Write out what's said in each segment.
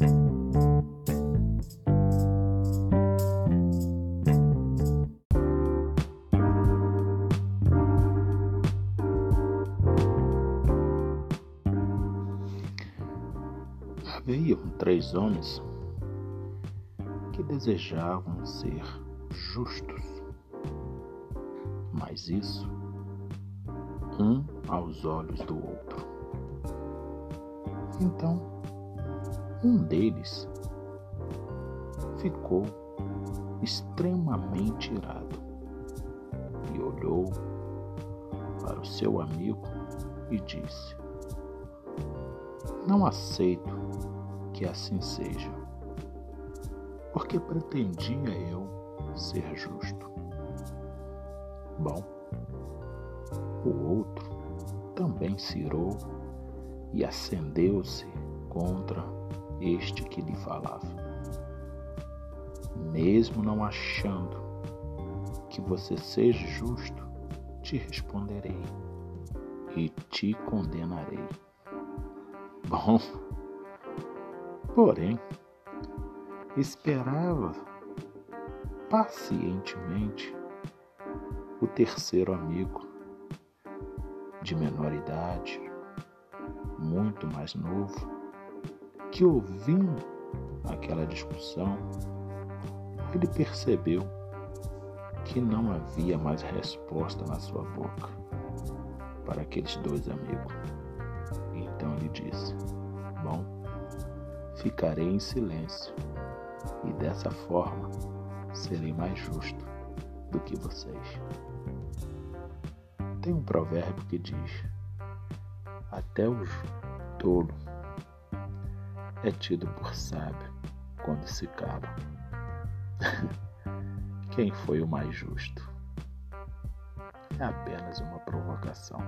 Haviam três homens que desejavam ser justos, mas isso um aos olhos do outro. Então, um deles ficou extremamente irado e olhou para o seu amigo e disse: Não aceito que assim seja, porque pretendia eu ser justo. Bom, o outro também se irou e acendeu-se contra este que lhe falava. Mesmo não achando que você seja justo, te responderei e te condenarei. Bom, Porém, esperava pacientemente o terceiro amigo, de menor idade, muito mais novo, que ouvindo aquela discussão, ele percebeu que não havia mais resposta na sua boca para aqueles dois amigos. Então ele disse: Bom, ficarei em silêncio e dessa forma serei mais justo do que vocês. Tem um provérbio que diz: Até o tolo é tido por sábio quando se cala. Quem foi o mais justo? É apenas uma provocação.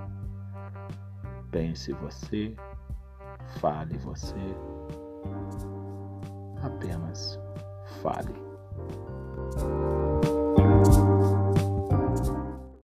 Pense você, fale você, apenas fale.